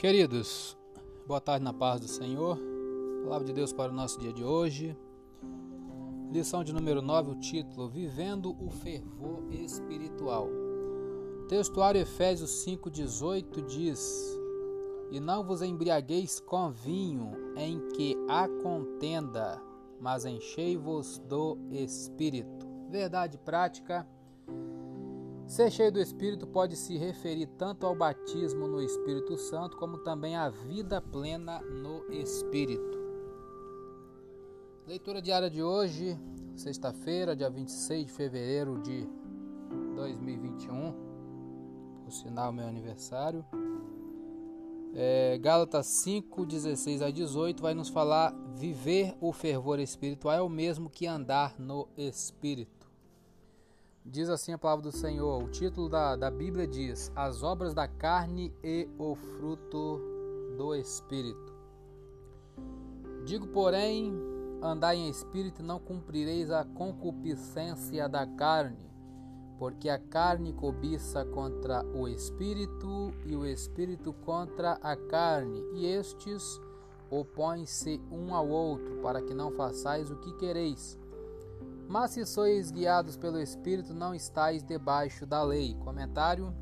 Queridos, boa tarde na paz do Senhor. Palavra de Deus para o nosso dia de hoje. Lição de número 9, o título Vivendo o Fervor Espiritual. Textuário Efésios 5,18 diz: E não vos embriagueis com vinho em que há contenda, mas enchei-vos do Espírito. Verdade prática Ser cheio do Espírito pode se referir tanto ao batismo no Espírito Santo, como também à vida plena no Espírito. Leitura diária de hoje, sexta-feira, dia 26 de fevereiro de 2021, por sinal meu aniversário. É, Gálatas 5, 16 a 18 vai nos falar: viver o fervor espiritual é o mesmo que andar no Espírito. Diz assim a palavra do Senhor. O título da, da Bíblia diz: As obras da carne e o fruto do Espírito. Digo, porém, andai em espírito e não cumprireis a concupiscência da carne, porque a carne cobiça contra o espírito e o espírito contra a carne, e estes opõem-se um ao outro, para que não façais o que quereis. Mas se sois guiados pelo Espírito, não estáis debaixo da lei. Comentário: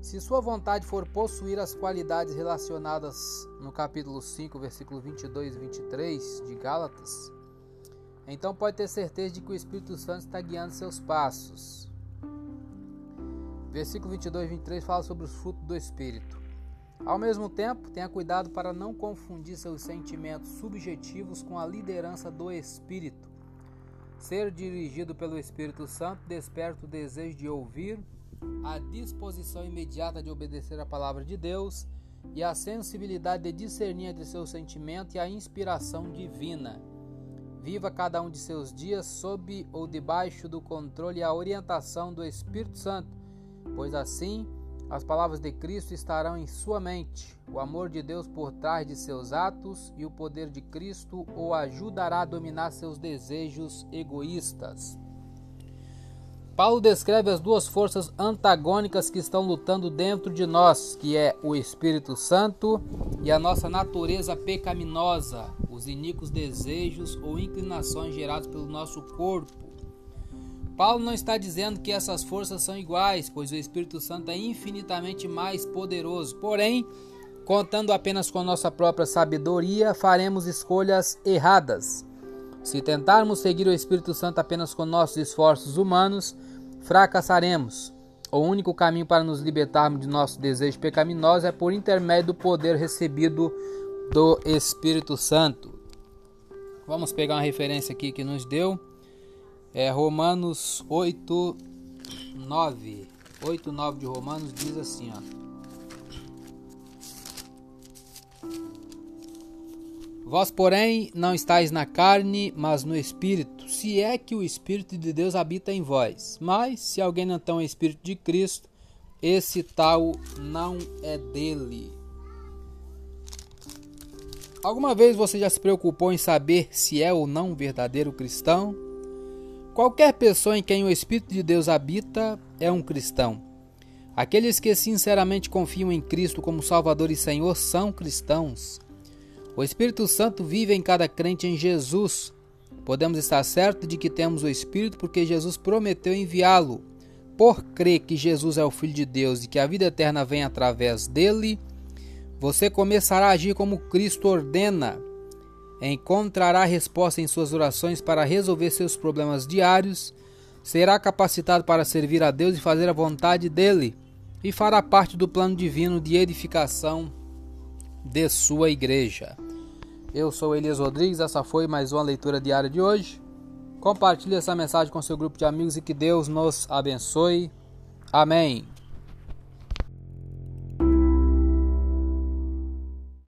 Se sua vontade for possuir as qualidades relacionadas no capítulo 5, versículo 22 e 23 de Gálatas, então pode ter certeza de que o Espírito Santo está guiando seus passos. Versículo 22 e 23 fala sobre os frutos do Espírito. Ao mesmo tempo, tenha cuidado para não confundir seus sentimentos subjetivos com a liderança do Espírito Ser dirigido pelo Espírito Santo desperta o desejo de ouvir, a disposição imediata de obedecer a palavra de Deus e a sensibilidade de discernir entre seu sentimento e a inspiração divina. Viva cada um de seus dias sob ou debaixo do controle e a orientação do Espírito Santo, pois assim as palavras de Cristo estarão em sua mente, o amor de Deus por trás de seus atos e o poder de Cristo o ajudará a dominar seus desejos egoístas. Paulo descreve as duas forças antagônicas que estão lutando dentro de nós, que é o Espírito Santo e a nossa natureza pecaminosa, os iníquos desejos ou inclinações gerados pelo nosso corpo Paulo não está dizendo que essas forças são iguais, pois o Espírito Santo é infinitamente mais poderoso. Porém, contando apenas com nossa própria sabedoria, faremos escolhas erradas. Se tentarmos seguir o Espírito Santo apenas com nossos esforços humanos, fracassaremos. O único caminho para nos libertarmos de nosso desejo pecaminoso é por intermédio do poder recebido do Espírito Santo. Vamos pegar uma referência aqui que nos deu. É Romanos 8, 9. 8, 9 de Romanos diz assim, ó. Vós, porém, não estáis na carne, mas no Espírito, se é que o Espírito de Deus habita em vós. Mas, se alguém não tem o Espírito de Cristo, esse tal não é dele. Alguma vez você já se preocupou em saber se é ou não um verdadeiro cristão? Qualquer pessoa em quem o Espírito de Deus habita é um cristão. Aqueles que sinceramente confiam em Cristo como Salvador e Senhor são cristãos. O Espírito Santo vive em cada crente em Jesus. Podemos estar certos de que temos o Espírito porque Jesus prometeu enviá-lo. Por crer que Jesus é o Filho de Deus e que a vida eterna vem através dele, você começará a agir como Cristo ordena encontrará resposta em suas orações para resolver seus problemas diários, será capacitado para servir a Deus e fazer a vontade dele, e fará parte do plano divino de edificação de sua igreja. Eu sou Elias Rodrigues, essa foi mais uma leitura diária de hoje. Compartilhe essa mensagem com seu grupo de amigos e que Deus nos abençoe. Amém.